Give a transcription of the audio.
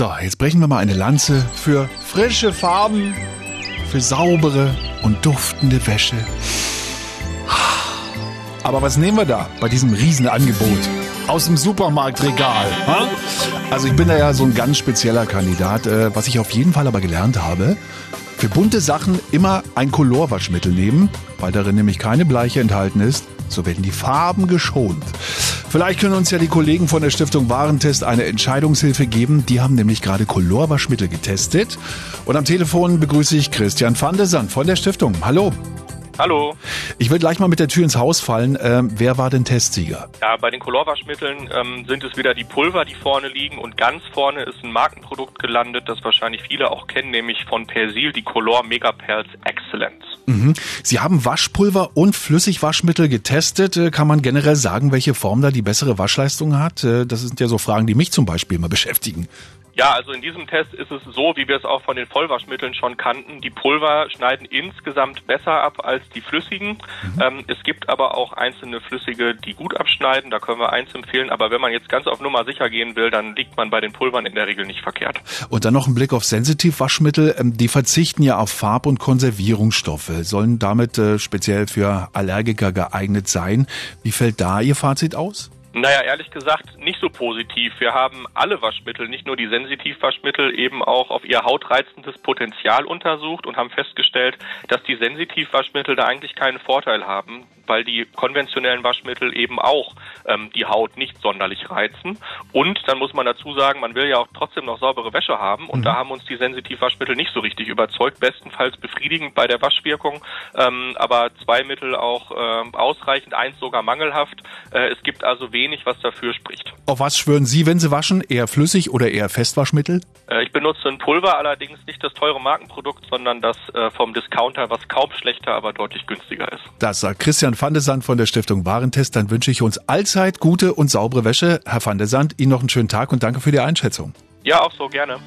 So, jetzt brechen wir mal eine Lanze für frische Farben, für saubere und duftende Wäsche. Aber was nehmen wir da bei diesem Riesenangebot aus dem Supermarktregal? Ha? Also ich bin da ja so ein ganz spezieller Kandidat. Äh, was ich auf jeden Fall aber gelernt habe, für bunte Sachen immer ein Colorwaschmittel nehmen, weil darin nämlich keine Bleiche enthalten ist. So werden die Farben geschont. Vielleicht können uns ja die Kollegen von der Stiftung Warentest eine Entscheidungshilfe geben. Die haben nämlich gerade Colorwaschmittel getestet. Und am Telefon begrüße ich Christian van der Sand von der Stiftung. Hallo. Hallo. Ich will gleich mal mit der Tür ins Haus fallen. Ähm, wer war denn Testsieger? Ja, bei den Colorwaschmitteln ähm, sind es wieder die Pulver, die vorne liegen und ganz vorne ist ein Markenprodukt gelandet, das wahrscheinlich viele auch kennen, nämlich von Persil, die Color Mega Pearls Excellence. Mhm. Sie haben Waschpulver und Flüssigwaschmittel getestet. Äh, kann man generell sagen, welche Form da die bessere Waschleistung hat? Äh, das sind ja so Fragen, die mich zum Beispiel immer beschäftigen. Ja, also in diesem Test ist es so, wie wir es auch von den Vollwaschmitteln schon kannten. Die Pulver schneiden insgesamt besser ab als die flüssigen. Mhm. Ähm, es gibt aber auch einzelne flüssige, die gut abschneiden. Da können wir eins empfehlen. Aber wenn man jetzt ganz auf Nummer sicher gehen will, dann liegt man bei den Pulvern in der Regel nicht verkehrt. Und dann noch ein Blick auf Sensitivwaschmittel. Ähm, die verzichten ja auf Farb- und Konservierungsstoffe, sollen damit äh, speziell für Allergiker geeignet sein. Wie fällt da Ihr Fazit aus? Naja, ehrlich gesagt nicht so positiv. Wir haben alle Waschmittel, nicht nur die Sensitivwaschmittel, eben auch auf ihr hautreizendes Potenzial untersucht und haben festgestellt, dass die Sensitivwaschmittel da eigentlich keinen Vorteil haben, weil die konventionellen Waschmittel eben auch ähm, die Haut nicht sonderlich reizen. Und dann muss man dazu sagen, man will ja auch trotzdem noch saubere Wäsche haben und mhm. da haben uns die Sensitivwaschmittel nicht so richtig überzeugt, bestenfalls befriedigend bei der Waschwirkung, ähm, aber zwei Mittel auch äh, ausreichend, eins sogar mangelhaft. Äh, es gibt also wenig, was dafür spricht. Auf was schwören Sie, wenn Sie waschen? Eher flüssig oder eher Festwaschmittel? Äh, ich benutze ein Pulver, allerdings nicht das teure Markenprodukt, sondern das äh, vom Discounter, was kaum schlechter, aber deutlich günstiger ist. Das sagt Christian van de Sand von der Stiftung Warentest. Dann wünsche ich uns allzeit gute und saubere Wäsche. Herr van de Sand, Ihnen noch einen schönen Tag und danke für die Einschätzung. Ja, auch so gerne.